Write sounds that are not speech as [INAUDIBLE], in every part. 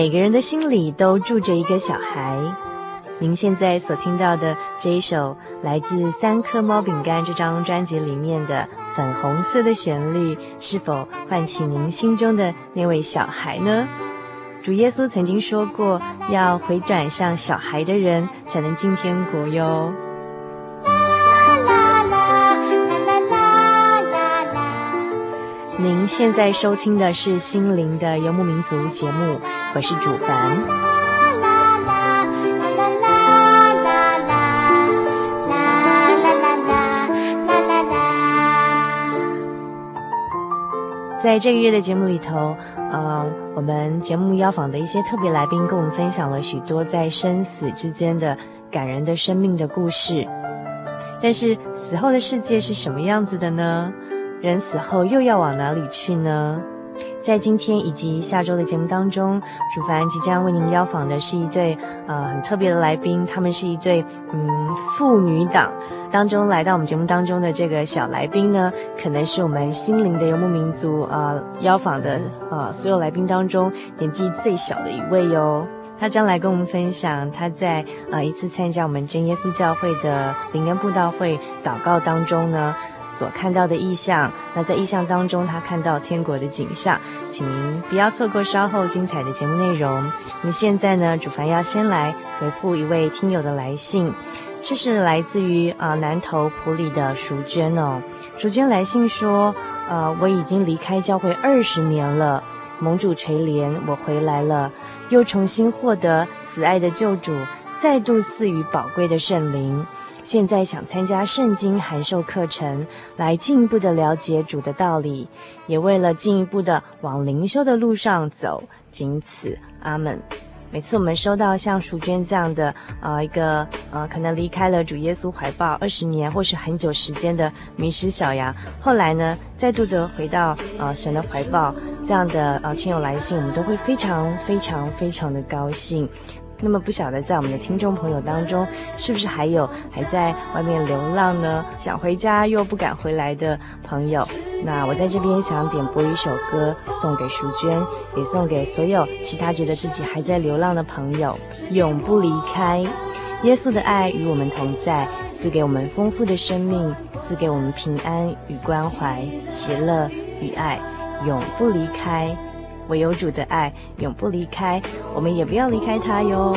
每个人的心里都住着一个小孩。您现在所听到的这一首来自《三颗猫饼干》这张专辑里面的粉红色的旋律，是否唤起您心中的那位小孩呢？主耶稣曾经说过，要回转向小孩的人，才能进天国哟。您现在收听的是《心灵的游牧民族》节目，我是主凡。在这个月的节目里头，呃，我们节目邀访的一些特别来宾，跟我们分享了许多在生死之间的感人的生命的故事。但是死后的世界是什么样子的呢？人死后又要往哪里去呢？在今天以及下周的节目当中，主凡即将为您邀访的是一对呃很特别的来宾，他们是一对嗯妇女党当中来到我们节目当中的这个小来宾呢，可能是我们心灵的游牧民族呃邀访的呃所有来宾当中年纪最小的一位哟。他将来跟我们分享他在呃一次参加我们真耶稣教会的灵恩布道会祷告当中呢。所看到的意象，那在意象当中，他看到天国的景象，请您不要错过稍后精彩的节目内容。那么现在呢，主凡要先来回复一位听友的来信，这是来自于啊、南投埔里的淑娟哦。淑娟来信说，呃，我已经离开教会二十年了，蒙主垂怜，我回来了，又重新获得慈爱的救主，再度赐予宝贵的圣灵。现在想参加圣经函授课程，来进一步的了解主的道理，也为了进一步的往灵修的路上走，仅此阿门。每次我们收到像淑娟这样的呃一个呃可能离开了主耶稣怀抱二十年或是很久时间的迷失小羊，后来呢再度的回到呃神的怀抱这样的呃亲友来信，我们都会非常非常非常的高兴。那么不晓得在我们的听众朋友当中，是不是还有还在外面流浪呢？想回家又不敢回来的朋友？那我在这边想点播一首歌，送给淑娟，也送给所有其他觉得自己还在流浪的朋友。永不离开，耶稣的爱与我们同在，赐给我们丰富的生命，赐给我们平安与关怀、喜乐与爱，永不离开。唯有主的爱永不离开，我们也不要离开他哟。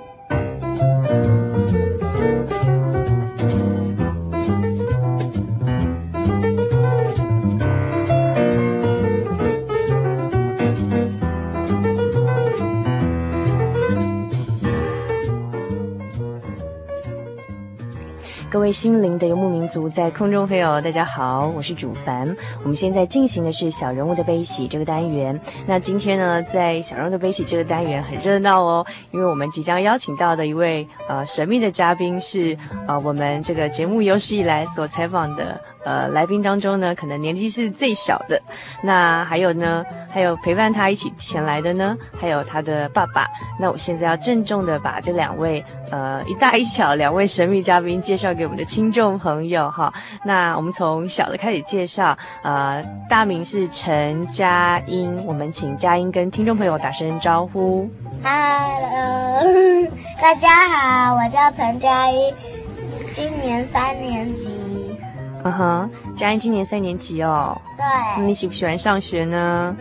心灵的游牧民族，在空中飞哦，大家好，我是主凡。我们现在进行的是小人物的悲喜这个单元。那今天呢，在小人物的悲喜这个单元很热闹哦，因为我们即将邀请到的一位呃神秘的嘉宾是呃我们这个节目有史以来所采访的。呃，来宾当中呢，可能年纪是最小的。那还有呢，还有陪伴他一起前来的呢，还有他的爸爸。那我现在要郑重的把这两位，呃，一大一小两位神秘嘉宾介绍给我们的听众朋友哈。那我们从小的开始介绍，呃，大名是陈佳音，我们请佳音跟听众朋友打声招呼。Hello，大家好，我叫陈佳音，今年三年级。嗯哼，佳音今年三年级哦。对。你喜不喜欢上学呢？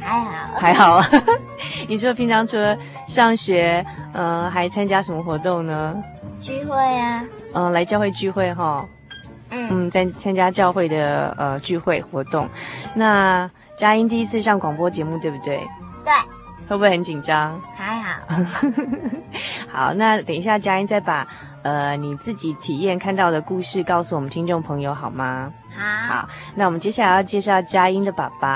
还好。还好啊。[LAUGHS] 你说平常除了上学，呃，还参加什么活动呢？聚会啊。嗯，来教会聚会哈。嗯。嗯，在参加教会的呃聚会活动。那佳音第一次上广播节目，对不对？对。会不会很紧张？还好。[LAUGHS] 好，那等一下佳音再把。呃，你自己体验看到的故事，告诉我们听众朋友好吗？好。好，那我们接下来要介绍佳音的爸爸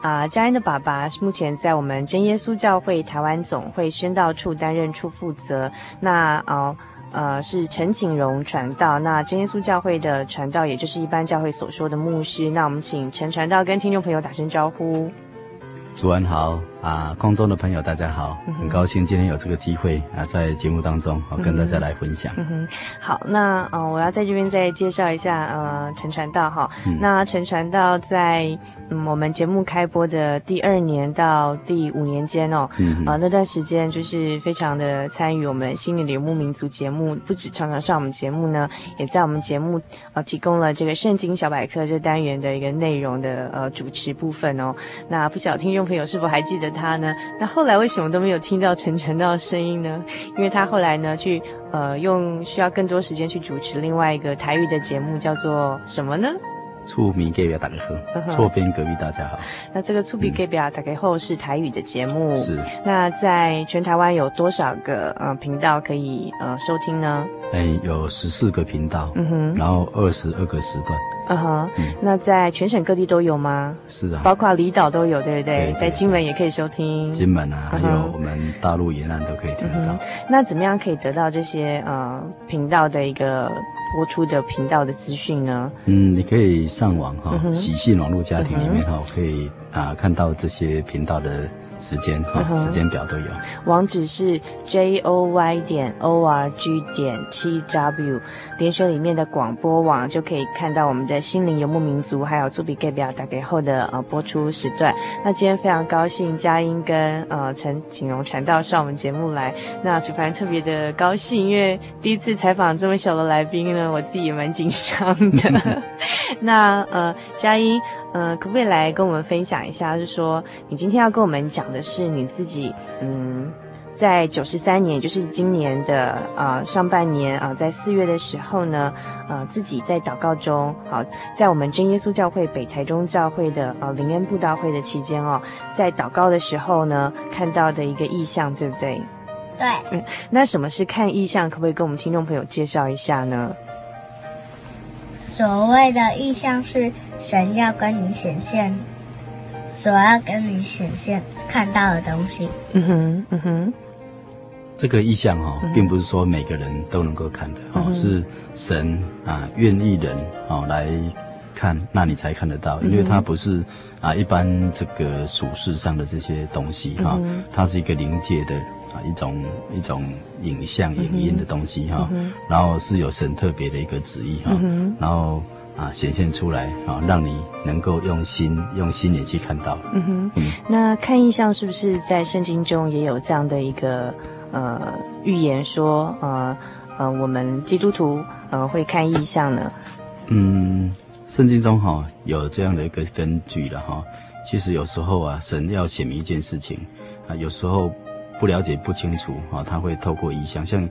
啊、呃，佳音的爸爸目前在我们真耶稣教会台湾总会宣道处担任处负责。那哦呃，呃是陈景荣传道，那真耶稣教会的传道，也就是一般教会所说的牧师。那我们请陈传道跟听众朋友打声招呼。主安好啊，空中的朋友大家好，很高兴今天有这个机会啊，在节目当中好跟大家来分享。嗯哼，好，那呃，我要在这边再介绍一下呃，陈传道哈。嗯、那陈传道在嗯我们节目开播的第二年到第五年间哦，嗯哼，啊那段时间就是非常的参与我们心理的游牧民族节目，不止常常上我们节目呢，也在我们节目呃提供了这个圣经小百科这单元的一个内容的呃主持部分哦。那不晓得听众朋友是否还记得他呢？那后来为什么都没有听到陈传道的声音呢？因为他后来呢，去呃用需要更多时间去主持另外一个台语的节目，叫做什么呢？厝边隔壁大家好，厝边隔壁大家好。那这个厝边隔壁大家好是台语的节目。是。那在全台湾有多少个呃频道可以呃收听呢？哎，有十四个频道。嗯哼。然后二十二个时段。嗯哼。那在全省各地都有吗？是啊。包括离岛都有，对不对？在金门也可以收听。金门啊，还有我们大陆沿岸都可以听得到。那怎么样可以得到这些呃频道的一个？播出的频道的资讯呢？嗯，你可以上网哈，喜信网络家庭里面哈，可以啊看到这些频道的。时间哈，时间表都有。网址是 j o y 点 o r g 点 t w，点选里面的广播网就可以看到我们的心灵游牧民族，还有朱比盖表打给后的呃播出时段。那今天非常高兴佳音跟呃陈景荣传道上我们节目来，那主凡特别的高兴，因为第一次采访这么小的来宾呢，我自己也蛮紧张的。[LAUGHS] 那呃佳音。呃，可不可以来跟我们分享一下？就是说，你今天要跟我们讲的是你自己，嗯，在九十三年，就是今年的呃上半年啊、呃，在四月的时候呢，呃，自己在祷告中，好、呃，在我们真耶稣教会北台中教会的呃灵恩布道会的期间哦，在祷告的时候呢，看到的一个意象，对不对？对。嗯，[LAUGHS] 那什么是看意象？可不可以跟我们听众朋友介绍一下呢？所谓的意象是神要跟你显现，所要跟你显现看到的东西。嗯哼，嗯哼。这个意象哈、哦，并不是说每个人都能够看的哈、嗯哼哦，是神啊愿意人啊、哦、来看，那你才看得到，因为它不是啊一般这个属世上的这些东西哈，嗯、它是一个灵界的。啊，一种一种影像、影音的东西哈，嗯、然后是有神特别的一个旨意哈，嗯、然后啊显现出来啊，让你能够用心用心眼去看到。嗯哼，嗯，那看意象是不是在圣经中也有这样的一个呃预言说呃呃我们基督徒呃会看意象呢？嗯，圣经中哈、哦、有这样的一个根据了哈。其实有时候啊，神要显明一件事情啊，有时候不了解不清楚啊，他会透过意象，像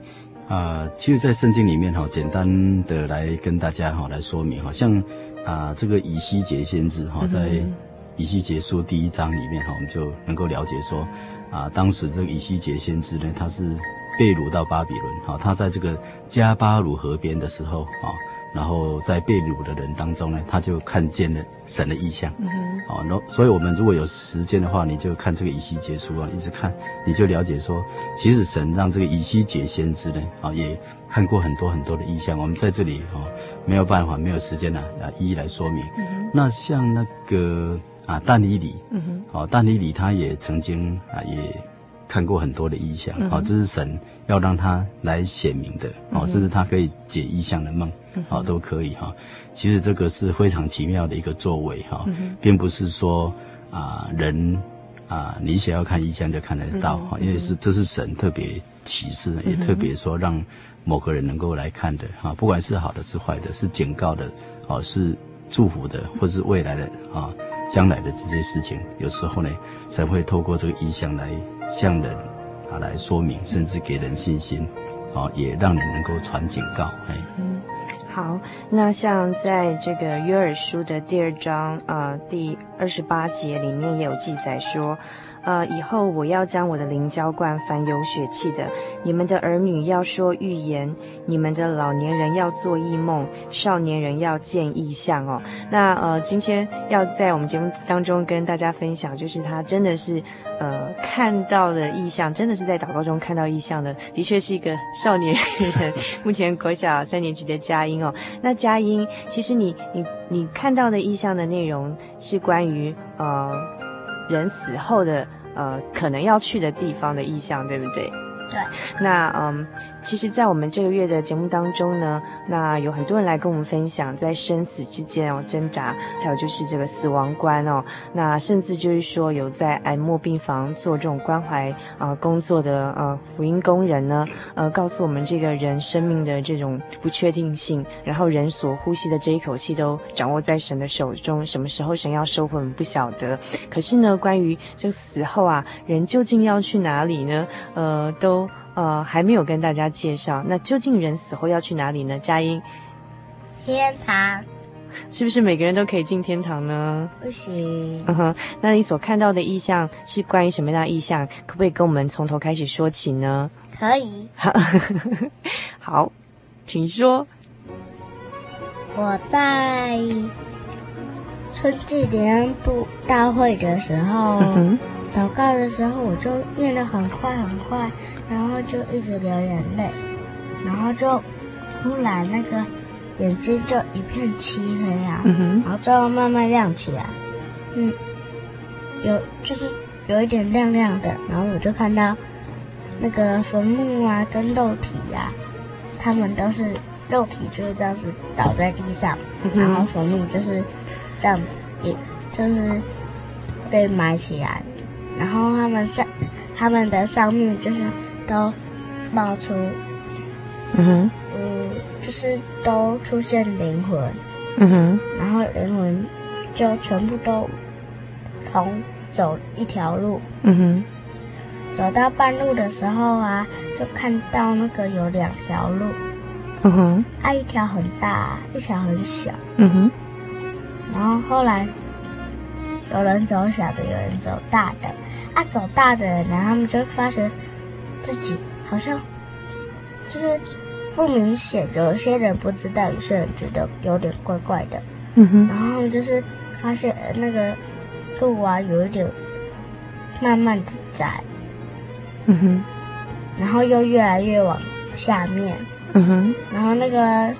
啊，其实，在圣经里面哈，简单的来跟大家哈来说明哈，像啊这个以西结先知哈，在以西结书第一章里面哈，我们就能够了解说啊，当时这个以西结先知呢，他是被掳到巴比伦哈，他在这个加巴鲁河边的时候啊。然后在被掳的人当中呢，他就看见了神的意象。嗯哼。哦，那所以我们如果有时间的话，你就看这个以西结书啊，一直看，你就了解说，其实神让这个以西结先知呢，啊，也看过很多很多的意象。我们在这里哦，没有办法，没有时间呢，啊，一一来说明。嗯。那像那个啊，但以理，嗯哼。哦，但以理他也曾经啊，也。看过很多的意象，好、嗯，这是神要让他来显明的，哦、嗯，甚至他可以解意象的梦，好、嗯，都可以哈。其实这个是非常奇妙的一个作为哈，并不是说啊人啊你想要看异象就看得到哈，因为是这是神特别启示，也特别说让某个人能够来看的哈，不管是好的是坏的，是警告的，哦，是祝福的，或是未来的啊将来的这些事情，有时候呢，神会透过这个异象来。向人啊来说明，甚至给人信心，啊，也让人能够传警告。哎，嗯，好，那像在这个约尔书的第二章啊、呃、第二十八节里面也有记载说。呃，以后我要将我的灵浇灌凡有血气的，你们的儿女要说预言，你们的老年人要做异梦，少年人要见异象哦。那呃，今天要在我们节目当中跟大家分享，就是他真的是呃看到的异象，真的是在祷告中看到异象的，的确是一个少年人，[LAUGHS] 目前国小三年级的佳音哦。那佳音，其实你你你看到的异象的内容是关于呃。人死后的呃，可能要去的地方的意象，对不对？对。那嗯。其实，在我们这个月的节目当中呢，那有很多人来跟我们分享在生死之间哦挣扎，还有就是这个死亡观哦，那甚至就是说有在癌末病房做这种关怀啊、工作的呃福音工人呢，呃告诉我们这个人生命的这种不确定性，然后人所呼吸的这一口气都掌握在神的手中，什么时候神要收回我们不晓得。可是呢，关于这个死后啊，人究竟要去哪里呢？呃，都。呃，还没有跟大家介绍，那究竟人死后要去哪里呢？佳音，天堂，是不是每个人都可以进天堂呢？不行。嗯哼，那你所看到的意象是关于什么样的意象？可不可以跟我们从头开始说起呢？可以。好，[LAUGHS] 请说。我在春季联恩布道会的时候。嗯祷告的时候，我就念得很快很快，然后就一直流眼泪，然后就忽然那个眼睛就一片漆黑啊，嗯，然后最后慢慢亮起来，嗯，有就是有一点亮亮的，然后我就看到那个坟墓啊跟肉体呀、啊，他们都是肉体就是这样子倒在地上，嗯、然后坟墓就是这样，也就是被埋起来。然后他们上，他们的上面就是都冒出，嗯哼，嗯，就是都出现灵魂，嗯哼，然后灵魂就全部都同走一条路，嗯哼，走到半路的时候啊，就看到那个有两条路，嗯哼，啊，一条很大，一条很小，嗯哼，然后后来有人走小的，有人走大的。啊，走大的人呢，他们就发现自己好像就是不明显，有些人不知道，有些人觉得有点怪怪的。嗯哼。然后就是发现那个路啊，有一点慢慢的窄。嗯哼。然后又越来越往下面。嗯哼。然后那个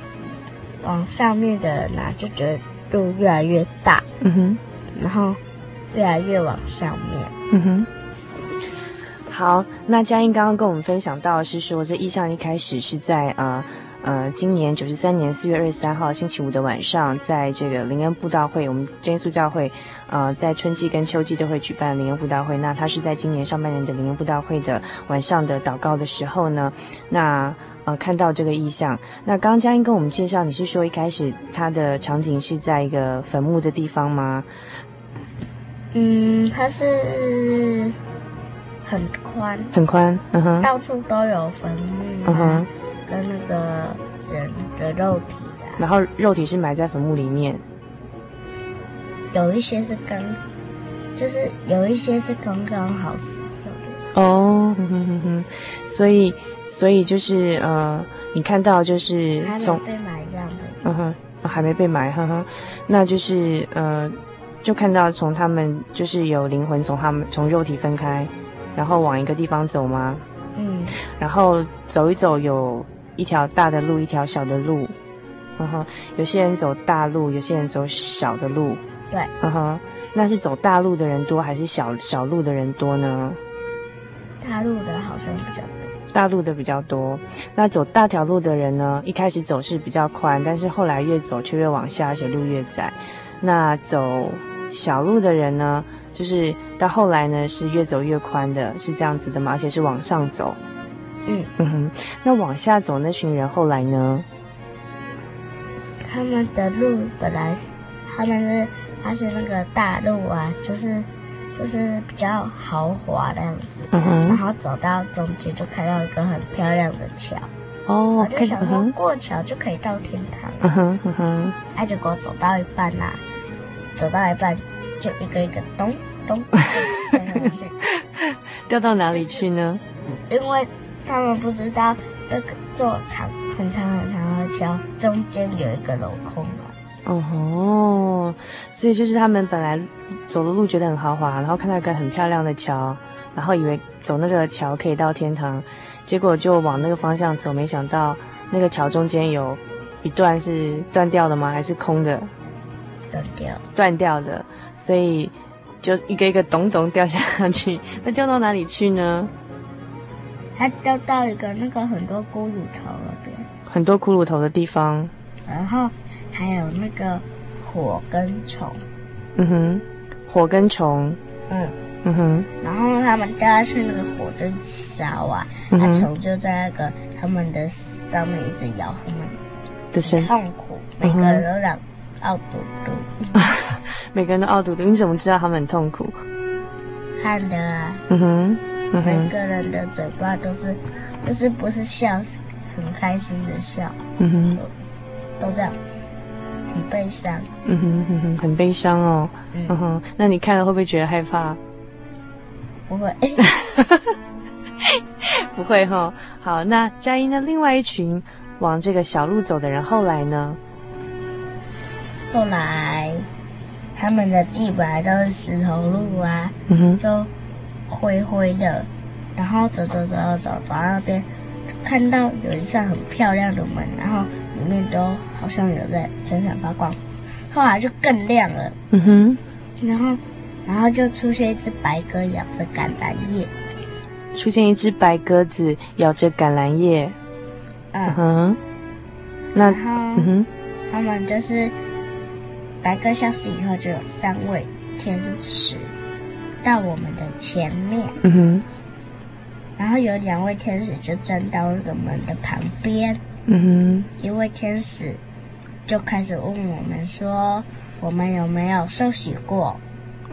往上面的人呢，就觉得路越来越大。嗯哼。然后。越来越往上面。嗯哼。好，那佳音刚刚跟我们分享到是说，这意向一开始是在呃呃，今年九十三年四月二十三号星期五的晚上，在这个灵恩布道会，我们真耶稣教会，呃，在春季跟秋季都会举办灵恩布道会。那他是在今年上半年的灵恩布道会的晚上的祷告的时候呢，那呃看到这个意象。那刚刚佳音跟我们介绍，你是说一开始他的场景是在一个坟墓的地方吗？嗯，它是。很宽，很宽，嗯哼，到处都有坟墓，嗯哼，跟那个人的肉体啊，然后肉体是埋在坟墓里面，有一些是跟，就是有一些是刚刚好死掉的，哦，哼哼哼哼，所以，所以就是呃，你看到就是从还没被埋这样子，嗯哼，还没被埋，哼哼，那就是呃，就看到从他们就是有灵魂从他们从肉体分开。然后往一个地方走吗？嗯，然后走一走，有一条大的路，一条小的路。嗯哼，有些人走大路，有些人走小的路。对，嗯哼，那是走大路的人多还是小小路的人多呢？大路的好像比较多。大路的比较多。那走大条路的人呢？一开始走是比较宽，但是后来越走却越往下，而且路越窄。那走小路的人呢？就是到后来呢，是越走越宽的，是这样子的吗？而且是往上走。嗯嗯哼，那往下走那群人后来呢？他们的路本来是，他们是，他是那个大路啊，就是就是比较豪华的样子。嗯哼。然后走到中间就看到一个很漂亮的桥。哦。我就想说过桥就可以到天堂。嗯哼嗯哼。哎，结果走到一半呐、啊，走到一半。就一个一个咚咚掉下去，掉到哪里去呢？就是、因为他们不知道这个座长很长很长的桥中间有一个镂空啊。哦吼，所以就是他们本来走的路觉得很豪华，然后看到一个很漂亮的桥，然后以为走那个桥可以到天堂，结果就往那个方向走，没想到那个桥中间有一段是断掉的吗？还是空的？断掉，断掉的。所以就一个一个咚咚掉下去，[LAUGHS] 那掉到哪里去呢？它掉到一个那个很多骷髅头那边，很多骷髅头的地方，然后还有那个火跟虫。嗯哼，火跟虫。嗯嗯哼。然后他们掉下去，那个火就烧啊，那、嗯、虫就在那个他们的上面一直咬他们，的身痛苦，每个人都让奥嘟嘟。[LAUGHS] 每个人都傲嘟嘟，你怎么知道他们很痛苦？看的啊。嗯哼，嗯哼。每个人的嘴巴都是，就是不是笑，是很开心的笑。嗯哼。都这样，很悲伤。嗯哼嗯哼，很悲伤哦。嗯，嗯哼，那你看了会不会觉得害怕？不会。[LAUGHS] 不会哈、哦。好，那佳音呢？另外一群往这个小路走的人，后来呢？后来。他们的地本来都是石头路啊，嗯哼，就灰灰的，然后走走走走走到那边，看到有一扇很漂亮的门，然后里面都好像有在闪闪发光，后来就更亮了，嗯哼，然后然后就出现一只白鸽咬着橄榄叶，出现一只白鸽子咬着橄榄叶，嗯哼，那然后嗯哼，他们就是。白鸽消失以后，就有三位天使到我们的前面。嗯哼。然后有两位天使就站到那个门的旁边。嗯哼。一位天使就开始问我们说：“我们有没有受洗过？”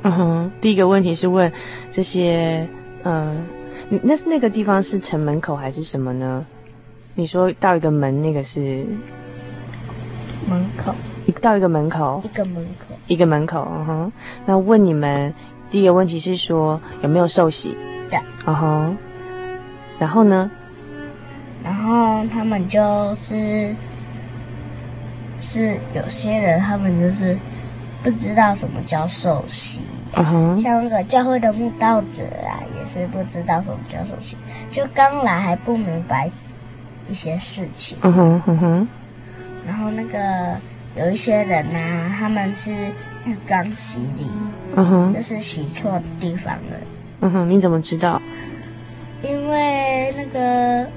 嗯哼。第一个问题是问这些，嗯、呃，那那个地方是城门口还是什么呢？你说到一个门，那个是门口。到一个门口，一个门口，一个门口，嗯哼。那问你们第一个问题是说有没有受洗？对，嗯哼。然后呢？然后他们就是是有些人，他们就是不知道什么叫受洗，嗯哼。像那个教会的慕道者啊，也是不知道什么叫受洗，就刚来还不明白一些事情，嗯哼，嗯哼。然后那个。有一些人呐、啊，他们是浴缸洗礼，嗯哼，就是洗错地方了。嗯哼，你怎么知道？因为那个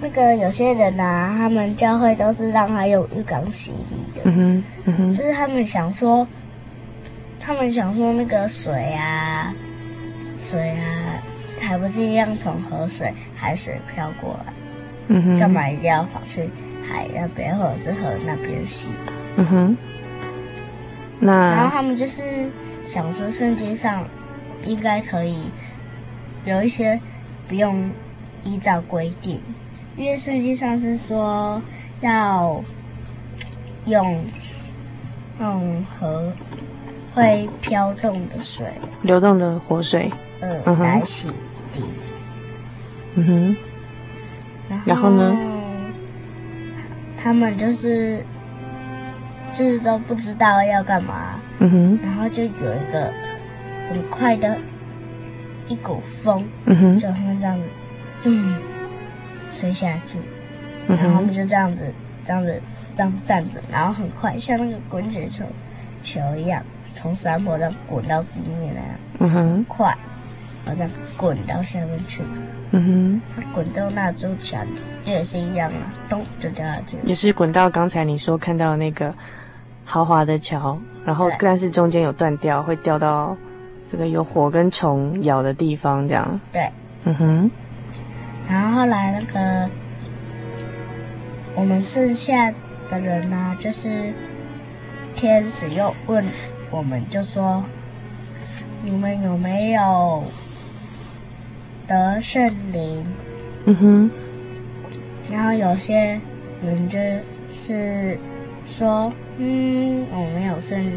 那个有些人啊，他们教会都是让他用浴缸洗礼的。嗯哼，嗯哼，就是他们想说，他们想说那个水啊，水啊，还不是一样从河水、海水飘过来？嗯哼，干嘛一定要跑去海那边或者是河那边洗？嗯哼，那然后他们就是想说，圣经上应该可以有一些不用依照规定。因为圣经上是说要用用河会飘动的水，流动的活水，呃，嗯哼来洗涤。嗯哼，然后呢？他们就是就是都不知道要干嘛，嗯哼，然后就有一个很快的一股风，嗯哼，就会这样子，嗯。吹下去，嗯然后我们，就这样子，这样子，这样站着，然后很快，像那个滚雪球球一样，从山坡上滚到地面那样，嗯哼，快，好像滚到下面去。嗯哼，它滚到那座桥也是一样啊，咚就掉下去。也是滚到刚才你说看到的那个豪华的桥，然后但是中间有断掉，会掉到这个有火跟虫咬的地方，这样。对，嗯哼，然后后来那个我们剩下的人呢、就是天使又问我们，就说你们有没有得圣灵？嗯哼，然后有些人就是说，嗯，我没有圣灵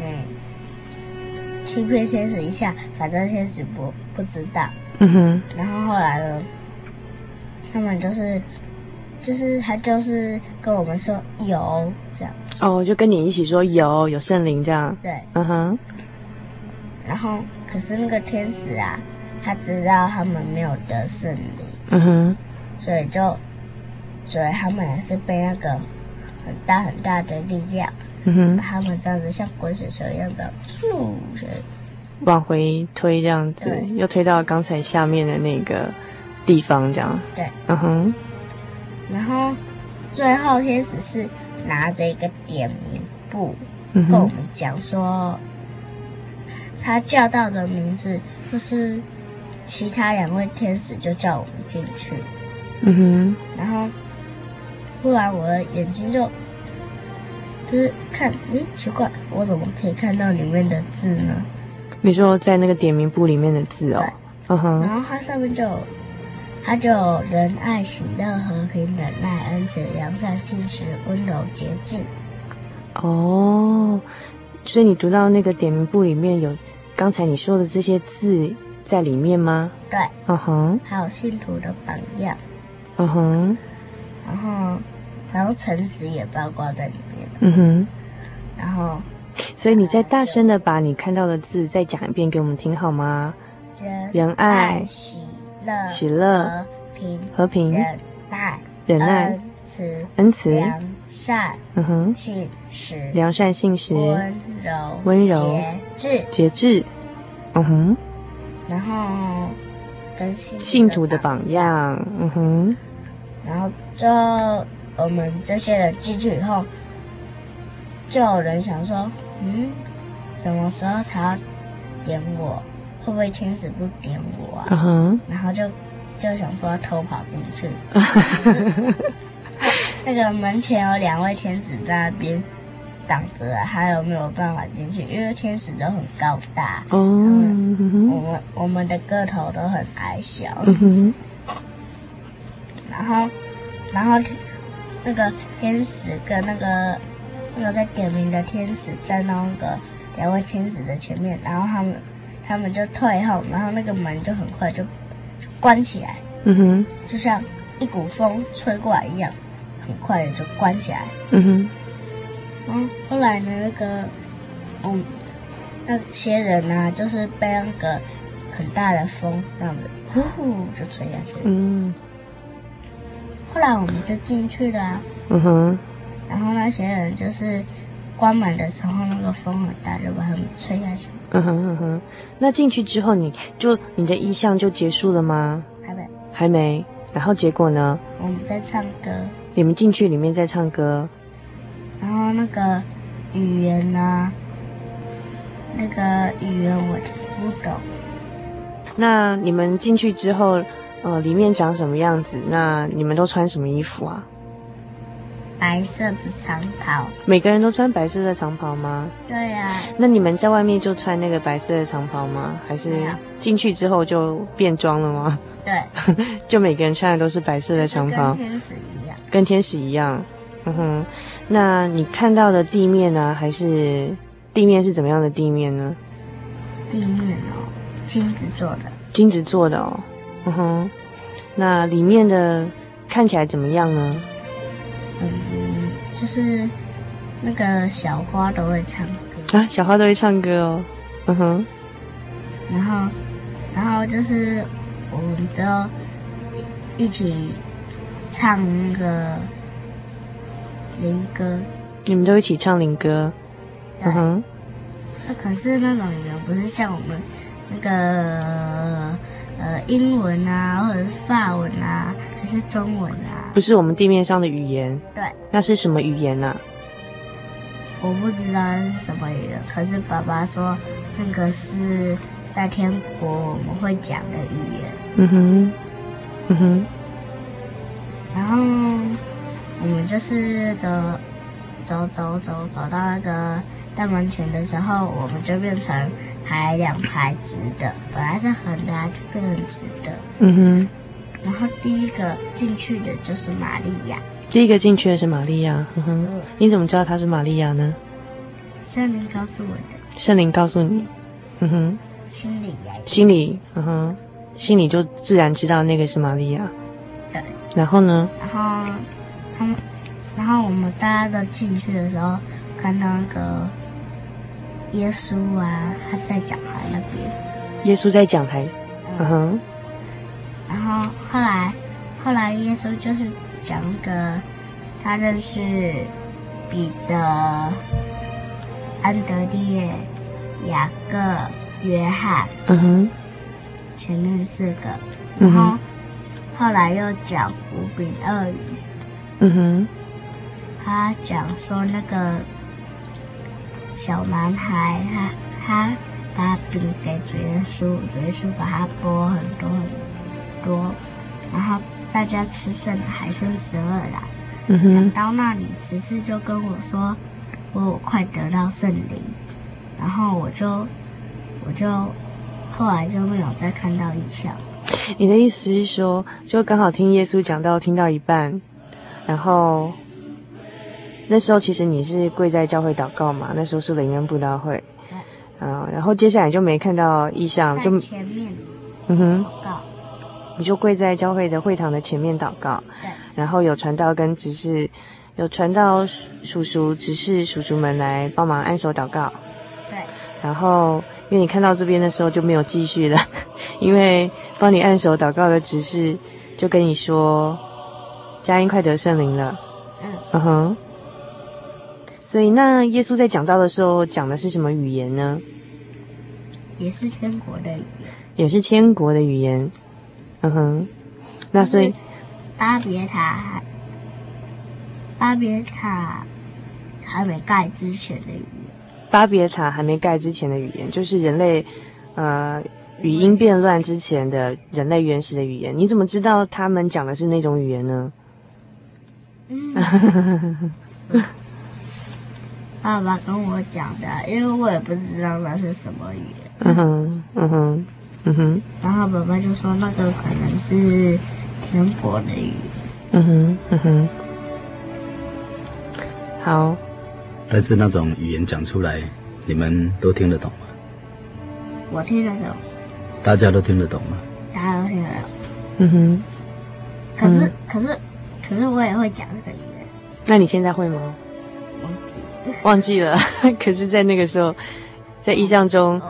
那，欺骗天使一下，反正天使不不知道。嗯哼，然后后来呢，他们就是就是他就是跟我们说有这样，哦，就跟你一起说有有圣灵这样。对。嗯哼，然后可是那个天使啊，他知道他们没有得圣灵。嗯哼，所以就，所以他们也是被那个很大很大的力量，嗯哼，把他们这样子像滚雪球一样这样，往回推这样子，又推到刚才下面的那个地方这样。对。嗯哼，然后最后天使是拿着一个点名簿嗯，跟我们讲说，他叫到的名字就是其他两位天使就叫我们进去，嗯哼。然后忽然我的眼睛就就是看，咦，奇怪，我怎么可以看到里面的字呢？哼，你说在那个点名簿里面的字哦。嗯哼，然后它上面就有，它就有仁爱、喜乐、和平、忍耐、恩慈、良善、信实、温柔、节制。哦，所以你读到那个点名簿里面有刚才你说的这些字在里面吗？对，嗯哼，还有信徒的榜样，嗯哼，然后然后诚实也包括在里面。嗯哼。然后所以你再大声的把你看到的字再讲一遍给我们听好吗？仁仁爱喜乐、喜乐和平、和平、忍耐、忍耐恩、慈、恩慈，良善、嗯哼，信实、良善、信实、温柔、温柔节制。节制，嗯哼，然后跟信信徒的榜样，嗯哼，然后最后我们这些人进去以后，就有人想说，嗯，什么时候才要点我？会不会天使不点我啊？然后就就想说要偷跑进去。[LAUGHS] 那个门前有两位天使在那边挡着啊，还有没有办法进去？因为天使都很高大，哦，嗯，我们我们的个头都很矮小。然后，然后那个天使跟那个那个在点名的天使站到那个两位天使的前面，然后他们他们就退后，然后那个门就很快就就关起来，嗯哼，就像一股风吹过来一样，很快的就关起来。嗯哼，然后后来呢，那个嗯那些人呢、就是被那个很大的风这样子呼呼就吹下去了。嗯，后来我们就进去了、啊。嗯哼，然后那些人就是关门的时候，那个风很大，就把他们吹下去。嗯哼，嗯哼，那进去之后，你就你的意向就结束了吗？还没，还没。然后结果呢？我们在唱歌。你们进去里面在唱歌。然后那个语言呢？那个语言我听不懂。那你们进去之后，呃，里面长什么样子？那你们都穿什么衣服啊？白色的长袍。每个人都穿白色的长袍吗？对呀、啊。那你们在外面就穿那个白色的长袍吗？还是进去之后就变装了吗？对。[LAUGHS] 就每个人穿的都是白色的长袍。跟天使一样。跟天使一样。嗯哼。那你看到的地面呢？还是地面是怎么样的地面呢？地面哦，金子做的。金子做的哦。嗯哼。那里面的看起来怎么样呢？嗯，就是那个小花都会唱歌啊，小花都会唱歌哦，嗯哼，然后，然后就是我们都一起唱那个灵歌，你们都一起唱灵歌，嗯哼，那可是那种人不是像我们那个。呃，英文啊，或者是法文啊，还是中文啊？不是我们地面上的语言。对。那是什么语言呢？啊？我不知道是什么语言，可是爸爸说那个是在天国我们会讲的语言。嗯哼，嗯哼。然后我们就是走，走走走走到那个。大门前的时候，我们就变成排两排直的，本来是横的，就变成直的。嗯哼。然后第一个进去的就是玛利亚。第一个进去的是玛利亚。嗯哼。嗯，你怎么知道她是玛利亚呢？圣灵告诉我的。圣灵告诉你。嗯哼。心里呀。心里，嗯哼，心里就自然知道那个是玛利亚。对。然后呢？然后他们，然后我们大家都进去的时候，看到那个。耶稣啊，他在讲台那边。耶稣在讲台，嗯哼。然后后来，后来耶稣就是讲个，他认识彼得、安德烈、雅各、约翰。嗯哼。前面四个，然后、嗯、后来又讲五饼二鱼。嗯哼。他讲说那个。小男孩他他把饼给主耶稣，主耶稣把它剥很多很多，然后大家吃剩了，还剩十二啦。嗯。想到那里，只是就跟我说：“我快得到圣灵。”然后我就我就后来就没有再看到异象。你的意思是说，就刚好听耶稣讲到听到一半，然后。那时候其实你是跪在教会祷告嘛？那时候是灵恩布道会，嗯，然后接下来就没看到意象，就前面，嗯哼，祷告，你就跪在教会的会堂的前面祷告，对，然后有传道跟执事，有传道叔叔、执事叔叔们来帮忙按手祷告，对，然后因为你看到这边的时候就没有继续了，[LAUGHS] 因为帮你按手祷告的执事就跟你说，佳音快得圣灵了，嗯，嗯哼。所以，那耶稣在讲到的时候讲的是什么语言呢？也是天国的语言。也是天国的语言。嗯哼。那所以，巴别塔，巴别塔还没盖之前的语言。巴别塔还没盖之前的语言，就是人类，呃，语音变乱之前的人类原始的语言。你怎么知道他们讲的是那种语言呢？嗯。爸爸跟我讲的，因为我也不知道那是什么语言。嗯哼，嗯哼，嗯哼。然后爸爸就说那个可能是天国的语言。嗯哼，嗯哼。好。但是那种语言讲出来，你们都听得懂吗？我听得懂。大家都听得懂吗？大家都听得懂。嗯哼。可是，嗯、可是，可是我也会讲这个语言。那你现在会吗？忘记了，[LAUGHS] 可是，在那个时候，在意象中，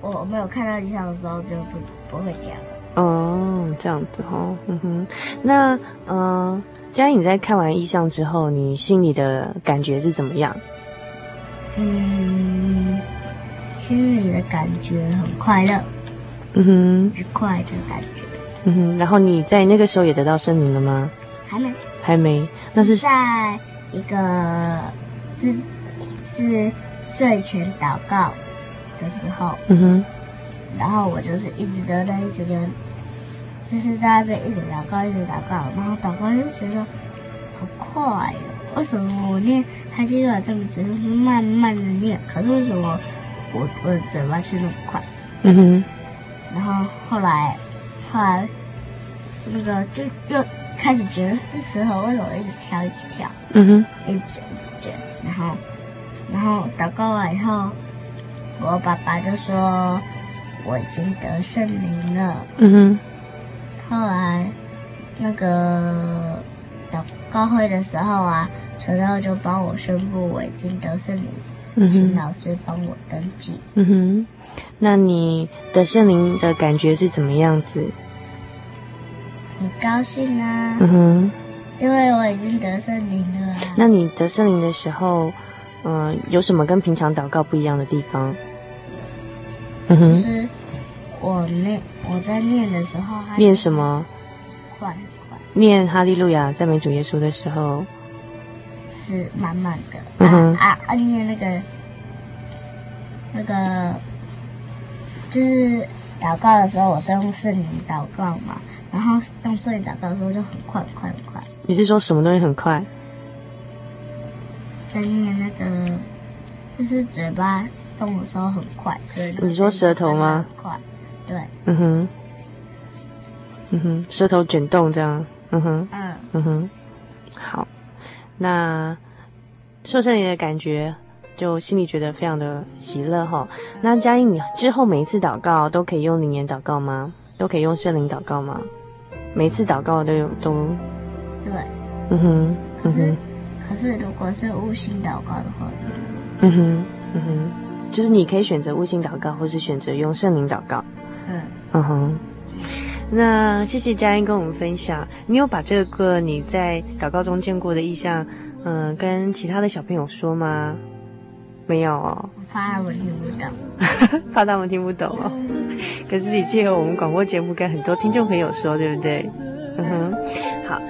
我，我没有看到意象的时候就不不会讲。哦，这样子哦，嗯哼。那，嗯、呃，佳音，你在看完意象之后，你心里的感觉是怎么样？嗯，心里的感觉很快乐，嗯哼，愉快的感觉，嗯哼，然后你在那个时候也得到圣灵了吗？还没，还没。那是，是在一个是是睡前祷告的时候。嗯哼。然后我就是一直都在，一直跟，就是在那边一直祷告，一直祷告。然后祷告就觉得好快哦，为什么我念他经文这么久，就是慢慢的念？可是为什么我我的嘴巴却那么快？嗯哼。然后后来后来那个就又开始觉得那时候为什么一直跳一直跳？嗯哼。一直卷，然后然后祷告完以后，我爸爸就说。我已经得圣灵了。嗯哼。后来，那个祷告会的时候啊，陈耀就帮我宣布我已经得圣灵，嗯、请老师帮我登记。嗯哼。那你得圣灵的感觉是怎么样子？很高兴啊。嗯哼。因为我已经得圣灵了、啊。那你得圣灵的时候，嗯、呃，有什么跟平常祷告不一样的地方？嗯哼。就是。我那我在念的时候，念什么？快快念哈利路亚赞美主耶稣的时候，是满满的。嗯、啊啊啊！念那个那个，就是祷告的时候，我是用圣灵祷告嘛，然后用圣灵祷告的时候就很快很快很快。你是说什么东西很快？在念那个，就是嘴巴动的时候很快，所以你说舌头吗？快。对，嗯哼，嗯哼，舌头卷动这样，嗯哼，嗯，嗯哼，好，那受圣灵的感觉，就心里觉得非常的喜乐哈。那佳音，你之后每一次祷告都可以用灵言祷告吗？都可以用圣灵祷告吗？每次祷告都有都，对，嗯哼，嗯、可是如果是悟性祷告的话，嗯哼，嗯哼，就是你可以选择悟性祷告，或是选择用圣灵祷告。嗯嗯哼，那谢谢佳音跟我们分享。你有把这个你在祷告中见过的意象，嗯、呃，跟其他的小朋友说吗？没有哦，怕他们听不懂，[LAUGHS] 怕他们听不懂哦。可是你借由我们广播节目跟很多听众朋友说，对不对？嗯哼，好。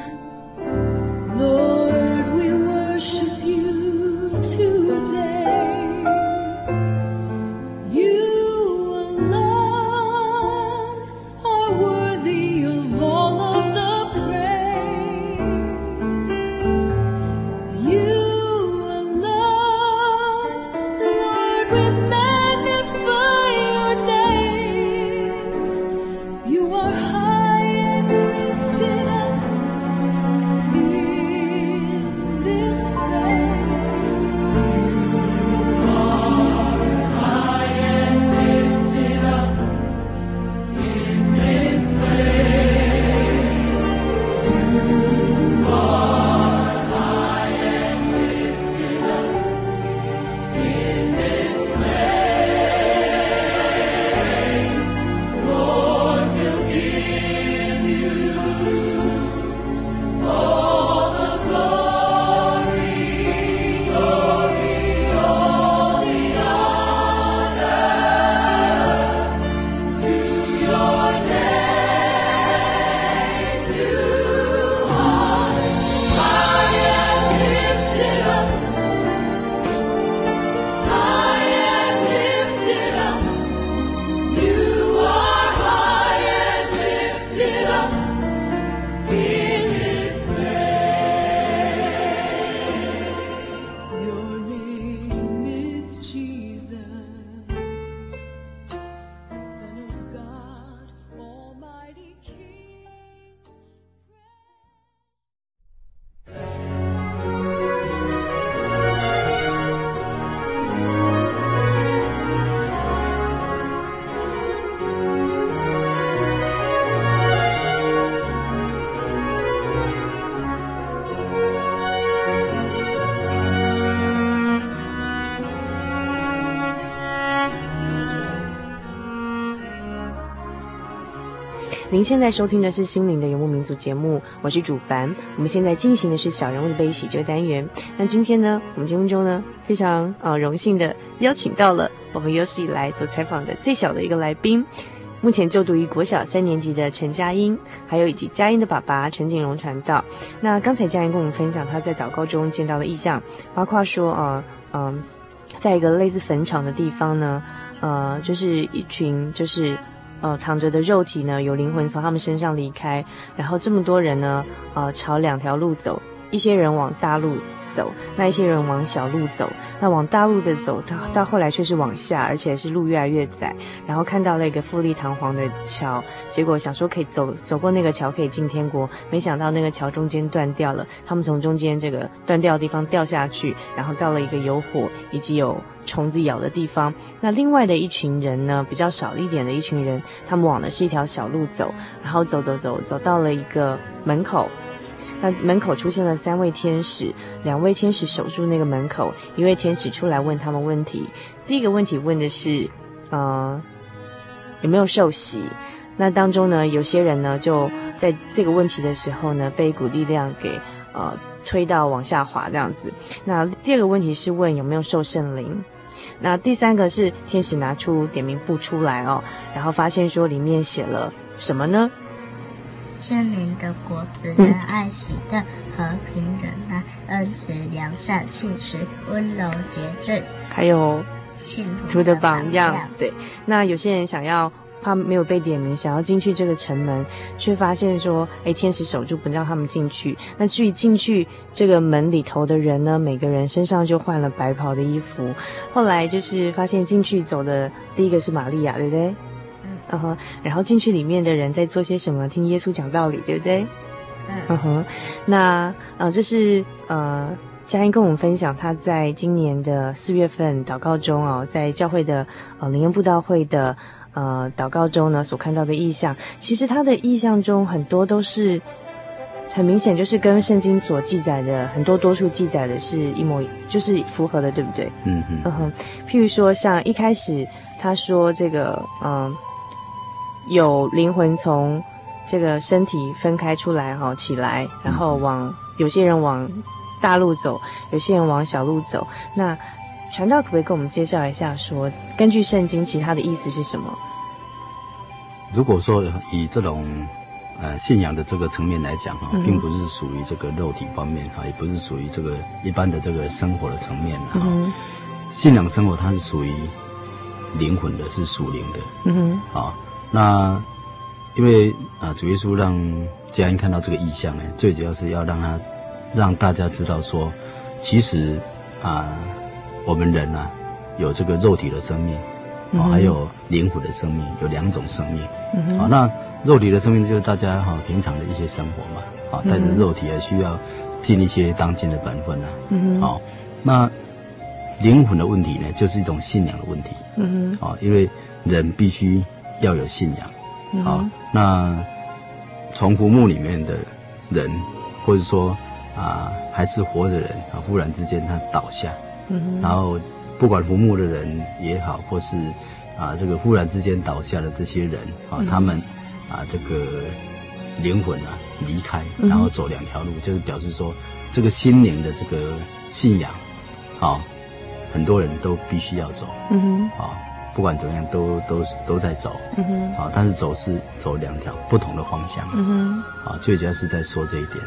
您现在收听的是《心灵的游牧民族》节目，我是主凡。我们现在进行的是小人物的悲喜这个单元。那今天呢，我们节目中呢，非常啊荣幸的邀请到了我们有史以来所采访的最小的一个来宾，目前就读于国小三年级的陈佳音，还有以及佳音的爸爸陈景荣传道。那刚才佳音跟我们分享他在祷告中见到的异象，包括说，呃，嗯、呃，在一个类似坟场的地方呢，呃，就是一群就是呃躺着的肉体呢，有灵魂从他们身上离开，然后这么多人呢，呃，朝两条路走，一些人往大路。走，那一些人往小路走，那往大路的走，到到后来却是往下，而且是路越来越窄。然后看到了一个富丽堂皇的桥，结果想说可以走走过那个桥可以进天国，没想到那个桥中间断掉了，他们从中间这个断掉的地方掉下去，然后到了一个有火以及有虫子咬的地方。那另外的一群人呢，比较少一点的一群人，他们往的是一条小路走，然后走走走走到了一个门口。那门口出现了三位天使，两位天使守住那个门口，一位天使出来问他们问题。第一个问题问的是，呃，有没有受洗？那当中呢，有些人呢就在这个问题的时候呢，被一股力量给呃推到往下滑这样子。那第二个问题是问有没有受圣灵？那第三个是天使拿出点名簿出来哦，然后发现说里面写了什么呢？圣灵的果子，仁爱、喜乐、和平、忍耐、恩慈、良善、信实、温柔、节制，还有信徒的榜样。对，那有些人想要，他没有被点名，想要进去这个城门，却发现说，哎，天使守住不让他们进去。那至于进去这个门里头的人呢，每个人身上就换了白袍的衣服。后来就是发现进去走的第一个是玛利亚，对不对？嗯哼，然后进去里面的人在做些什么？听耶稣讲道理，对不对？嗯哼，那呃，这是呃，佳音跟我们分享他在今年的四月份祷告中哦，在教会的呃灵恩布道会的呃祷告中呢，所看到的意象。其实他的意象中很多都是很明显，就是跟圣经所记载的很多多数记载的是一模，就是符合的，对不对？嗯嗯嗯哼，譬如说像一开始他说这个嗯。呃有灵魂从这个身体分开出来，哈，起来，然后往有些人往大路走，有些人往小路走。那传道可不可以跟我们介绍一下说，说根据圣经，其他的意思是什么？如果说以这种呃信仰的这个层面来讲哈，并不是属于这个肉体方面哈，也不是属于这个一般的这个生活的层面哈。信仰生活它是属于灵魂的，是属灵的。嗯哼，好。那，因为啊，主耶稣让家人看到这个意象呢，最主要是要让他让大家知道说，其实啊，我们人啊，有这个肉体的生命，啊，还有灵魂的生命，有两种生命。啊，那肉体的生命就是大家哈平常的一些生活嘛，啊，带着肉体也需要尽一些当今的本分啊。嗯好，那灵魂的问题呢，就是一种信仰的问题。嗯哼。啊，因为人必须。要有信仰，好、嗯，那从坟墓里面的人，或者说啊还是活的人啊，忽然之间他倒下，嗯，然后不管坟墓的人也好，或是啊这个忽然之间倒下的这些人啊，他们啊这个灵魂啊离开，然后走两条路，嗯、就是表示说这个心灵的这个信仰，好，很多人都必须要走，嗯哼，好。不管怎么样，都都都在走，嗯哼，啊，但是走是走两条不同的方向，嗯哼，啊，最主要是在说这一点，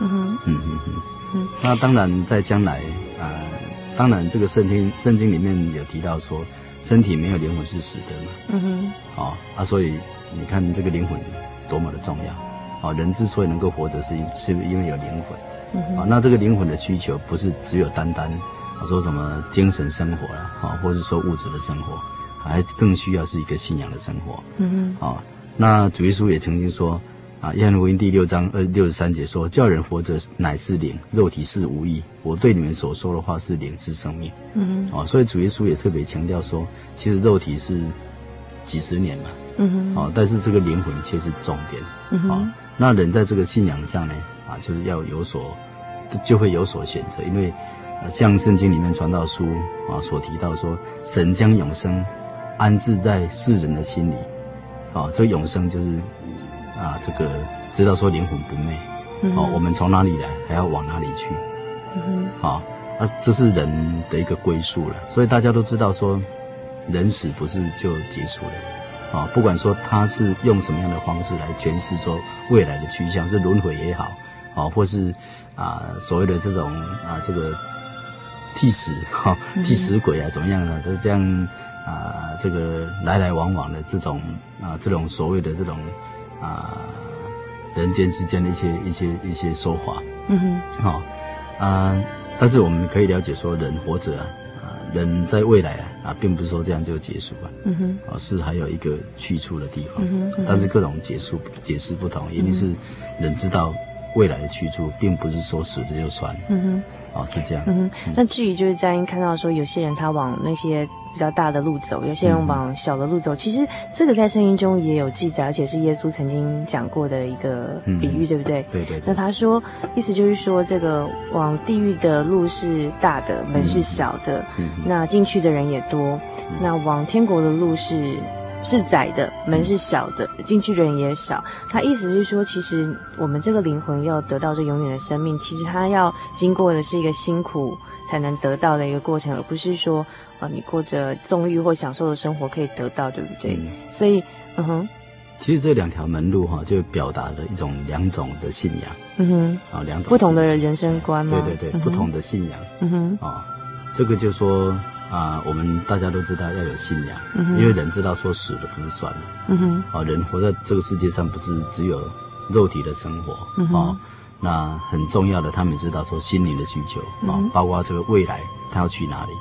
嗯哼，嗯哼哼，嗯，那当然在将来，啊、呃，当然这个圣经圣经里面有提到说，身体没有灵魂是死的嘛，嗯哼，啊啊，所以你看这个灵魂多么的重要，啊，人之所以能够活着是是因为有灵魂，啊，那这个灵魂的需求不是只有单单说什么精神生活了，啊，或者说物质的生活。还更需要是一个信仰的生活。嗯嗯，啊，那主耶稣也曾经说，啊，约翰福音第六章二六十三节说，叫人活着乃是灵，肉体是无益。我对你们所说的话是灵，是生命。嗯嗯，啊，所以主耶稣也特别强调说，其实肉体是几十年嘛。嗯哼，啊，但是这个灵魂却是重点。嗯哼，啊，那人在这个信仰上呢，啊，就是要有所，就会有所选择，因为，像圣经里面传道书啊所提到说，神将永生。安置在世人的心里，哦，这个永生就是啊，这个知道说灵魂不灭，嗯、哦，我们从哪里来，还要往哪里去，嗯好，啊，这是人的一个归宿了。所以大家都知道说，人死不是就结束了，啊，不管说他是用什么样的方式来诠释说未来的趋向，是轮回也好，啊，或是啊所谓的这种啊这个替死哈替死鬼啊怎么样呢？都这样啊这个来来往往的这种啊这种所谓的这种啊人间之间的一些一些一些说法，嗯哼，好啊，但是我们可以了解说人活着啊。人在未来啊啊，并不是说这样就结束了，嗯哼，啊是还有一个去处的地方，嗯哼，但是各种结束解释不同，一定是人知道未来的去处，并不是说死了就算，嗯哼。哦，是这样子。嗯，那至于就是佳音看到说，有些人他往那些比较大的路走，有些人往小的路走。嗯、其实这个在圣经中也有记载，而且是耶稣曾经讲过的一个比喻，嗯、对不对？对对，对。那他说，意思就是说，这个往地狱的路是大的，门是小的，嗯、那进去的人也多。嗯、那往天国的路是。是窄的，门是小的，进去的人也少。他意思是说，其实我们这个灵魂要得到这永远的生命，其实他要经过的是一个辛苦才能得到的一个过程，而不是说，呃，你过着纵欲或享受的生活可以得到，对不对？嗯、所以，嗯哼，其实这两条门路哈，就表达了一种两种的信仰，嗯哼，啊，两种不同的人生观嘛，对对对，嗯、不同的信仰，嗯哼，啊，这个就说。啊，我们大家都知道要有信仰，因为人知道说死了不是算了，嗯哼，啊，人活在这个世界上不是只有肉体的生活，嗯哼，啊，那很重要的，他们知道说心灵的需求，啊，包括这个未来他要去哪里，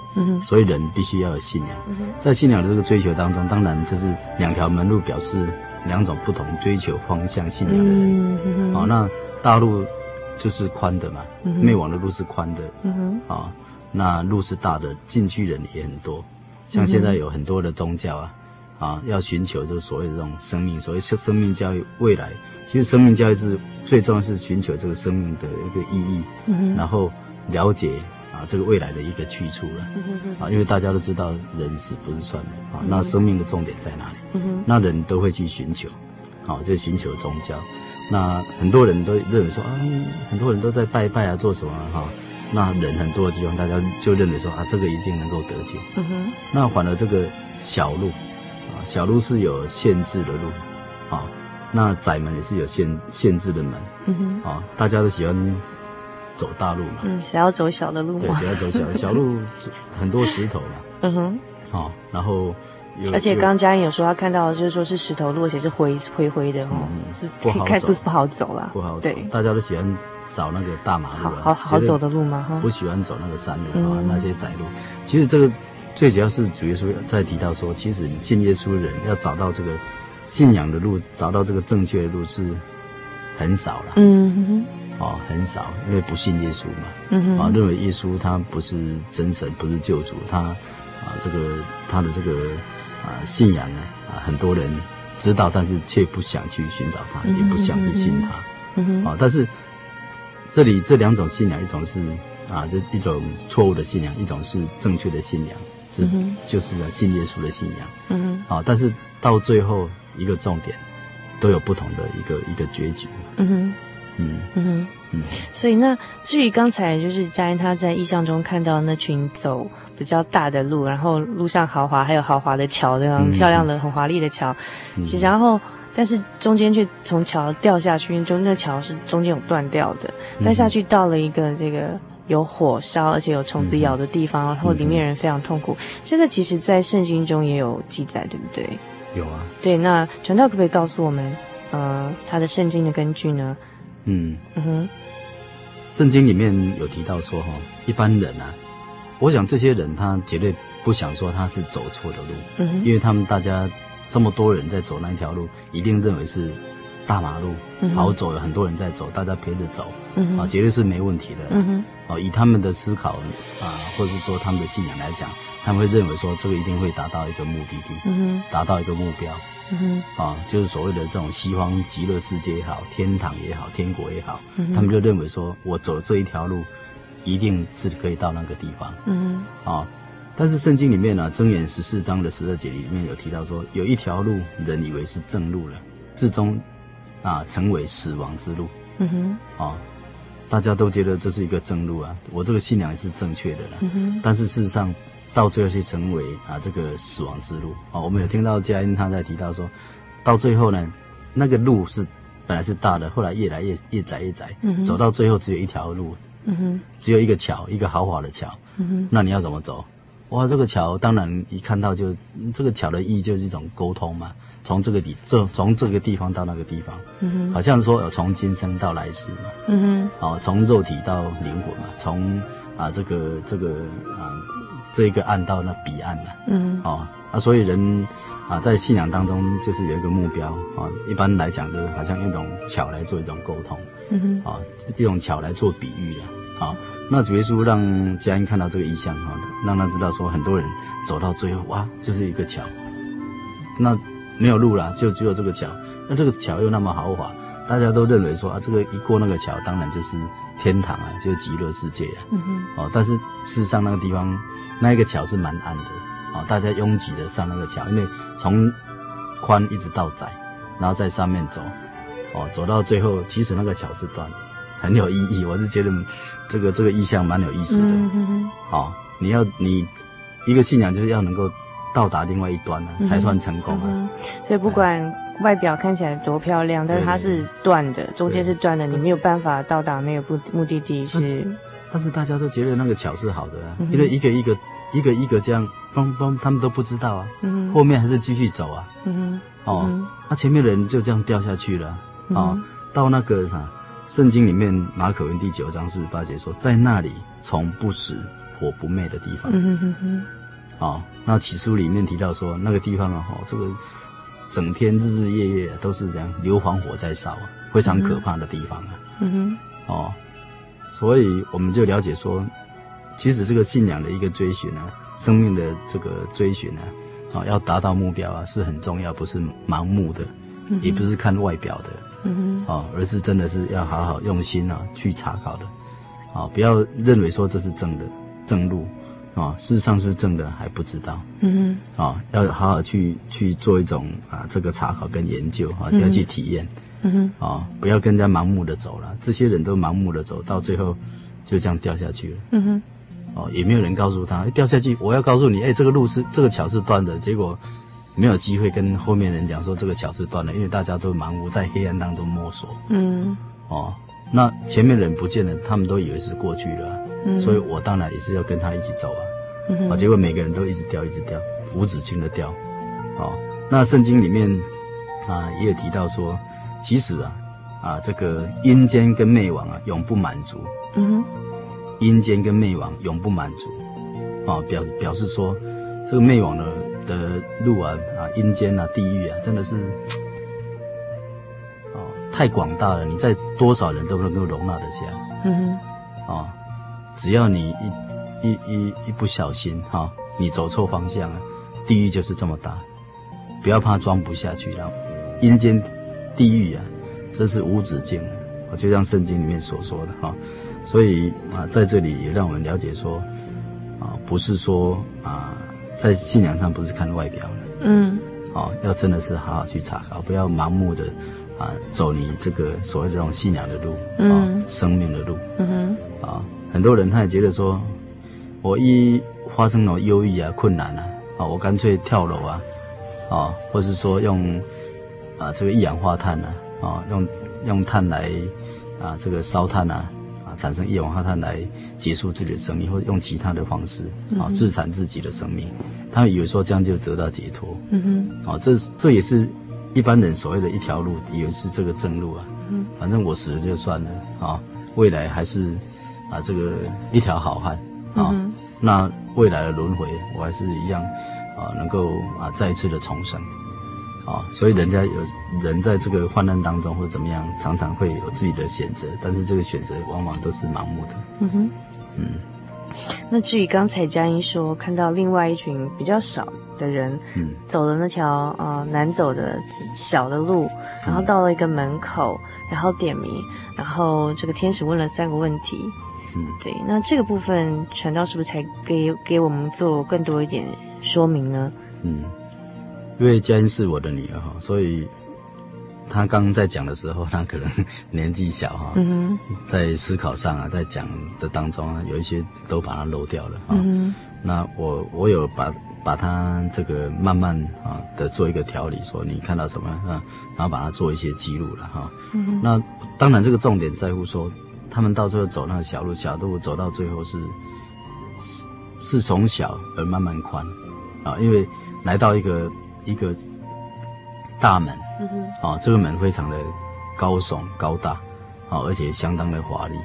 所以人必须要有信仰，嗯、在信仰的这个追求当中，当然这是两条门路，表示两种不同追求方向信仰的人，嗯哼，啊，那大路就是宽的嘛，嗯、哼。灭亡的路是宽的，嗯哼，啊。那路是大的，进去人也很多，像现在有很多的宗教啊，嗯、啊，要寻求就是所谓的这种生命，所谓生生命教育未来，其实生命教育是最重要是寻求这个生命的一个意义，嗯、哼然后了解啊这个未来的一个去处了，嗯、哼啊，因为大家都知道人是不是算的啊，那生命的重点在哪里？嗯、哼那人都会去寻求，啊，就寻求宗教，那很多人都认为说啊，很多人都在拜拜啊，做什么哈？啊那人很多的地方，大家就认为说啊，这个一定能够得救。嗯哼。那反而这个小路，啊，小路是有限制的路，啊，那窄门也是有限限制的门。嗯哼。啊，大家都喜欢走大路嘛。嗯，想要走小的路。对，想要走小 [LAUGHS] 小路，很多石头嘛。嗯哼。好，然后有。而且刚刚佳音有说他看到，就是说是石头路，而且是灰灰灰的哦，是不好走，不是不好走啦。不好走。对，大家都喜欢。找那个大马路啊，好好好走的路吗？哈，不喜欢走那个山路啊，那些窄路。其实这个最主要是主耶稣在提到说，其实信耶稣的人要找到这个信仰的路，找到这个正确的路是很少了。嗯哼，哦，很少，因为不信耶稣嘛。嗯哼，啊，认为耶稣他不是真神，不是救主，他啊，这个他的这个啊信仰呢啊，很多人知道，但是却不想去寻找他，也不想去信他。嗯哼，啊，但是。这里这两种信仰，一种是啊，这一种错误的信仰，一种是正确的信仰，就是信耶稣的信仰。嗯哼，啊，但是到最后一个重点，都有不同的一个一个结局。嗯哼，嗯嗯哼嗯。所以那至于刚才就是佳音他在意象中看到那群走比较大的路，然后路上豪华，还有豪华的桥，这样很漂亮的、很华丽的桥，其实然后。但是中间却从桥掉下去，就那桥是中间有断掉的，但下去到了一个这个有火烧而且有虫子咬的地方，然后里面人非常痛苦。这个其实在圣经中也有记载，对不对？有啊。对，那传道可不可以告诉我们，呃，他的圣经的根据呢？嗯嗯哼，圣经里面有提到说，哈，一般人啊，我想这些人他绝对不想说他是走错的路，嗯哼，因为他们大家。这么多人在走那一条路，一定认为是大马路，好走，有很多人在走，大家陪着走，啊，绝对是没问题的。啊，以他们的思考啊，或者是说他们的信仰来讲，他们会认为说这个一定会达到一个目的地，达到一个目标，嗯哼。啊，就是所谓的这种西方极乐世界也好，天堂也好，天国也好，嗯、他们就认为说我走这一条路，一定是可以到那个地方，嗯哼。啊。但是圣经里面呢、啊，箴言十四章的十二节里面有提到说，有一条路，人以为是正路了，至终啊成为死亡之路。嗯哼，哦，大家都觉得这是一个正路啊，我这个信仰是正确的了。嗯哼，但是事实上，到最后是成为啊这个死亡之路啊。我们有听到佳音他在提到说，到最后呢，那个路是本来是大的，后来越来越越窄越窄，嗯、走到最后只有一条路，嗯哼，只有一个桥，一个豪华的桥，嗯哼，那你要怎么走？哇，这个桥当然一看到就这个桥的意义就是一种沟通嘛，从这个地这从这个地方到那个地方，嗯哼，好像说有从今生到来世嘛，嗯哼，哦，从肉体到灵魂嘛，从啊这个这个啊这一个岸到那彼岸嘛，嗯。哼，哦啊，所以人啊在信仰当中就是有一个目标啊，一般来讲就是好像用一种桥来做一种沟通，嗯哼，啊，一种桥来做比喻啊，啊。那主耶稣让佳音看到这个意象哈，让他知道说很多人走到最后哇，就是一个桥，那没有路了，就只有这个桥。那这个桥又那么豪华，大家都认为说啊，这个一过那个桥，当然就是天堂啊，就是极乐世界啊。嗯哼。哦，但是事实上那个地方那一个桥是蛮暗的，哦，大家拥挤的上那个桥，因为从宽一直到窄，然后在上面走，哦，走到最后，其实那个桥是断的。很有意义，我是觉得这个这个意象蛮有意思的。嗯哼哼。哦，你要你一个信仰就是要能够到达另外一端呢，啊，才算成功啊。嗯，所以不管外表看起来多漂亮，但是它是断的，中间是断的，你没有办法到达那个目目的地是。但是大家都觉得那个桥是好的啊，因为一个一个一个一个这样，嘣嘣，他们都不知道啊。嗯。后面还是继续走啊。哦，那前面的人就这样掉下去了啊，到那个啥。圣经里面马可文第九章四十八节说，在那里从不死火不灭的地方。嗯哼哼。哦，那起初里面提到说，那个地方啊，哦，这个整天日日夜夜都是这样硫磺火在烧啊，非常可怕的地方啊。嗯哼。哦，所以我们就了解说，其实这个信仰的一个追寻啊，生命的这个追寻啊，啊，要达到目标啊，是很重要，不是盲目的，也不是看外表的。嗯哼，哦，而是真的是要好好用心啊去查考的，啊，不要认为说这是正的正路，啊，事实上是不是正的还不知道，嗯哼，啊，要好好去去做一种啊这个查考跟研究啊，要去体验，嗯哼，啊，不要跟人家盲目的走了，这些人都盲目的走到最后就这样掉下去了，嗯哼，哦，也没有人告诉他掉下去，我要告诉你，哎，这个路是这个桥是断的，结果。没有机会跟后面人讲说这个桥是断的，因为大家都盲目在黑暗当中摸索。嗯，哦，那前面人不见了，他们都以为是过去了，嗯，所以我当然也是要跟他一起走啊。嗯，啊，结果每个人都一直掉，一直掉，无止境的掉。哦，那圣经里面啊也有提到说，其实啊啊这个阴间跟魅王啊永不满足。嗯哼，阴间跟魅王永不满足。哦，表表示说这个魅王的。的路啊啊，阴间啊，地狱啊，真的是哦，太广大了。你在多少人都能够容纳得下。嗯哼。哦，只要你一一一一不小心哈、哦，你走错方向了，地狱就是这么大。不要怕装不下去了，阴间地狱啊，这是无止境。我就像圣经里面所说的哈、哦，所以啊，在这里也让我们了解说啊，不是说啊。在信仰上不是看外表的，嗯，哦，要真的是好好去查考，不要盲目的啊走你这个所谓的这种信仰的路，嗯、哦，生命的路，嗯哼，啊、哦，很多人他也觉得说，我一发生了忧郁啊、困难啊，啊、哦，我干脆跳楼啊，啊、哦，或是说用啊这个一氧化碳啊，啊、哦，用用碳来啊这个烧炭啊。啊产生一氧化碳来结束自己的生命，或者用其他的方式啊自残自己的生命，他以为说这样就得到解脱。嗯哼，啊，这这也是一般人所谓的一条路，以为是这个正路啊。嗯，反正我死了就算了啊，未来还是啊这个一条好汉啊。那未来的轮回，我还是一样啊，能够啊再一次的重生。啊、哦，所以人家有人在这个患难当中或者怎么样，常常会有自己的选择，但是这个选择往往都是盲目的。嗯哼，嗯。那至于刚才佳音说看到另外一群比较少的人，嗯，走的那条呃难走的小的路，然后到了一个门口，然后点名，然后这个天使问了三个问题。嗯，对。那这个部分传道是不是才给给我们做更多一点说明呢？嗯。因为佳音是我的女儿哈，所以她刚刚在讲的时候，她可能年纪小哈，嗯在思考上啊，在讲的当中啊，有一些都把它漏掉了哈。那我我有把把它这个慢慢啊的做一个调理，说你看到什么啊，然后把它做一些记录了哈。嗯。那当然这个重点在乎说，他们到最后走那个小路，小路走到最后是是是从小而慢慢宽啊，因为来到一个一个大门，啊，这个门非常的高耸高大，啊，而且相当的华丽。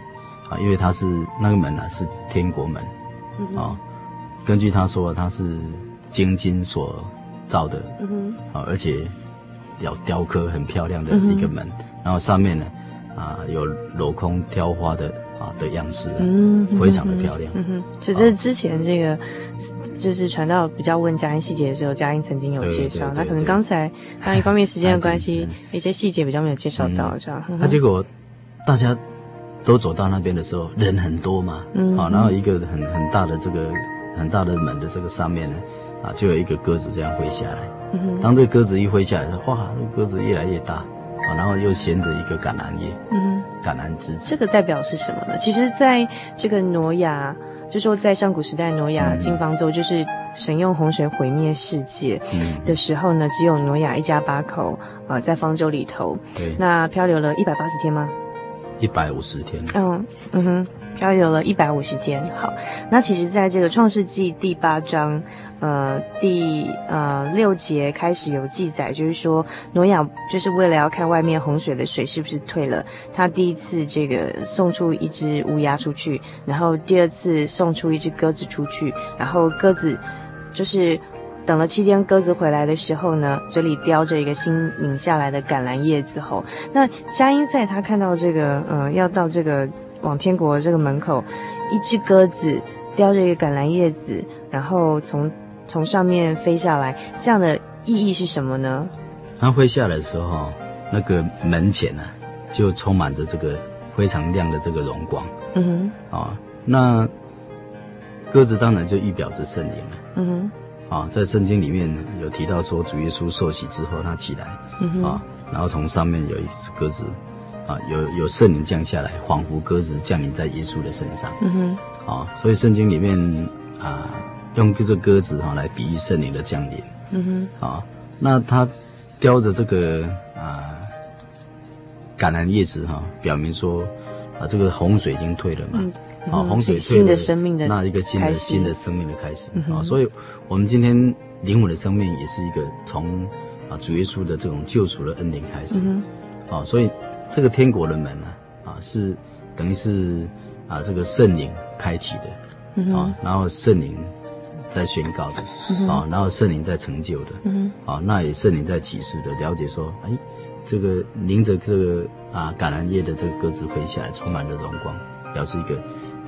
啊，因为它是那个门呢、啊，是天国门，嗯、啊，根据他说，它是精金所造的，嗯啊，而且雕雕刻很漂亮的一个门，嗯、然后上面呢，啊，有镂空雕花的啊的样式，嗯，非常的漂亮，嗯哼，其实之前这个就是传到比较问佳音细节的时候，佳音曾经有介绍，那可能刚才还有一方面时间的关系，一些细节比较没有介绍到，这样，那结果大家。都走到那边的时候，人很多嘛，嗯，好，然后一个很很大的这个很大的门的这个上面呢，啊，就有一个鸽子这样飞下来。嗯哼，当这个鸽子一飞下来，哇，这个鸽子越来越大，啊，然后又衔着一个橄榄叶，嗯哼，橄榄枝。这个代表是什么呢？其实，在这个挪亚，就说在上古时代，挪亚进方舟，就是神用洪水毁灭世界的时候呢，只有挪亚一家八口啊，在方舟里头。对，那漂流了一百八十天吗？一百五十天。嗯嗯哼，漂流了一百五十天。好，那其实在这个创世纪第八章，呃，第呃六节开始有记载，就是说挪亚就是为了要看外面洪水的水是不是退了，他第一次这个送出一只乌鸦出去，然后第二次送出一只鸽子出去，然后鸽子就是。等了七天，鸽子回来的时候呢，嘴里叼着一个新拧下来的橄榄叶子后，那佳音在他看到这个，呃，要到这个往天国这个门口，一只鸽子叼着一个橄榄叶子，然后从从上面飞下来，这样的意义是什么呢？它飞下来的时候，那个门前呢、啊，就充满着这个非常亮的这个荣光。嗯哼，啊，那鸽子当然就预表着圣灵了。嗯哼。啊，在圣经里面有提到说，主耶稣受洗之后，他起来，嗯、啊，然后从上面有一只鸽子，啊，有有圣灵降下来，仿佛鸽子降临在耶稣的身上，嗯哼，啊，所以圣经里面啊，用这只鸽子哈、啊、来比喻圣灵的降临，嗯哼，啊，那他叼着这个啊橄榄叶子哈、啊，表明说啊，这个洪水已经退了嘛。嗯啊，洪水退了，新的生命的那一个新的新的生命的开始。啊，所以，我们今天灵魂的生命也是一个从啊主耶稣的这种救赎的恩典开始，啊，所以这个天国的门呢，啊是等于是啊这个圣灵开启的，啊，然后圣灵在宣告的，啊，然后圣灵在成就的，啊，那也圣灵在启示的，了解说，哎，这个淋着这个啊橄榄叶的这个鸽子飞下来，充满了荣光，表示一个。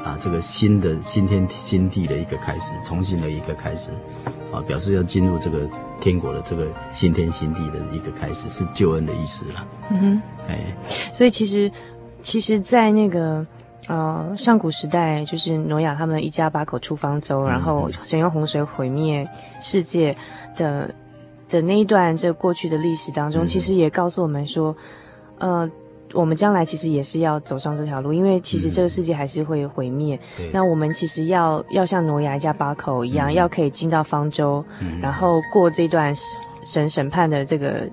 啊，这个新的新天新地的一个开始，重新的一个开始，啊，表示要进入这个天国的这个新天新地的一个开始，是救恩的意思了。嗯哼，哎，所以其实，其实，在那个呃上古时代，就是挪亚他们一家八口出方舟，然后神用洪水毁灭世界的的那一段这过去的历史当中，嗯、其实也告诉我们说，呃。我们将来其实也是要走上这条路，因为其实这个世界还是会毁灭。嗯、那我们其实要要像挪亚一家八口一样，嗯、要可以进到方舟，嗯、然后过这段神审判的这个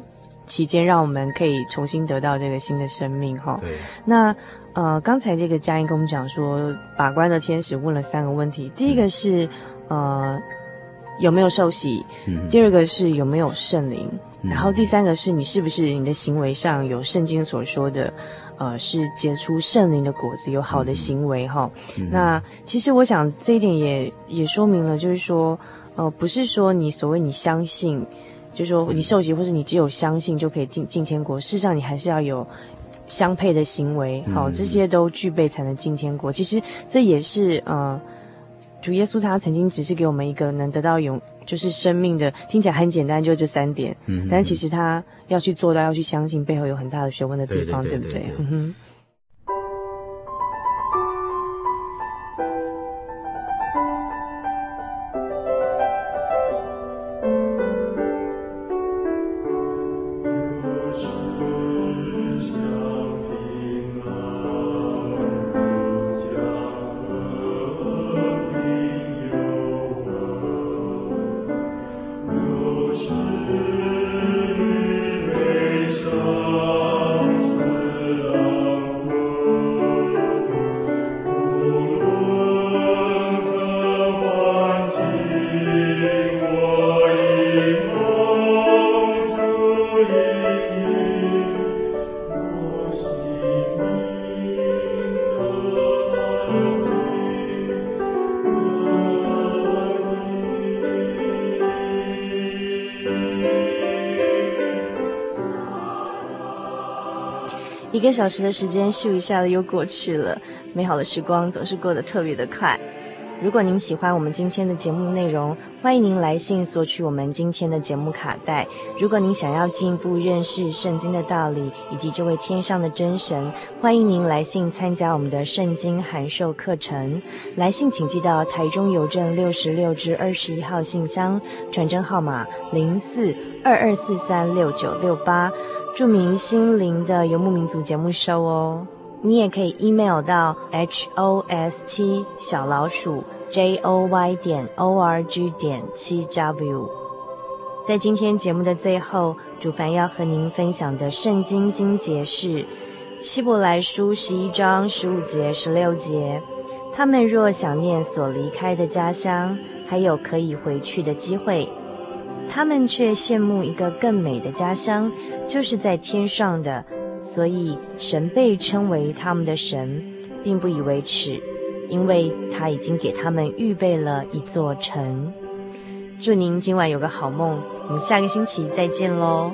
期间，让我们可以重新得到这个新的生命。哈，那呃，刚才这个佳音跟我们讲说，把关的天使问了三个问题，第一个是、嗯、呃有没有受洗，嗯、第二个是有没有圣灵。然后第三个是你是不是你的行为上有圣经所说的，呃，是结出圣灵的果子，有好的行为哈。嗯、那其实我想这一点也也说明了，就是说，呃，不是说你所谓你相信，就是说你受洗或者你只有相信就可以进进天国，事实上你还是要有相配的行为，好，这些都具备才能进天国。其实这也是呃，主耶稣他曾经只是给我们一个能得到永。就是生命的，听起来很简单，就这三点。嗯，但其实他要去做到，要去相信，背后有很大的学问的地方，对，对，对，对，对不对？嗯哼。一个小时的时间咻一下子又过去了，美好的时光总是过得特别的快。如果您喜欢我们今天的节目内容，欢迎您来信索取我们今天的节目卡带。如果您想要进一步认识圣经的道理以及这位天上的真神，欢迎您来信参加我们的圣经函授课程。来信请寄到台中邮政六十六至二十一号信箱，传真号码零四二二四三六九六八。著名心灵的游牧民族节目收哦，你也可以 email 到 host 小老鼠 joy 点 org 点七 w。在今天节目的最后，主凡要和您分享的圣经经节是希伯来书十一章十五节十六节。他们若想念所离开的家乡，还有可以回去的机会。他们却羡慕一个更美的家乡，就是在天上的，所以神被称为他们的神，并不以为耻，因为他已经给他们预备了一座城。祝您今晚有个好梦，我们下个星期再见喽。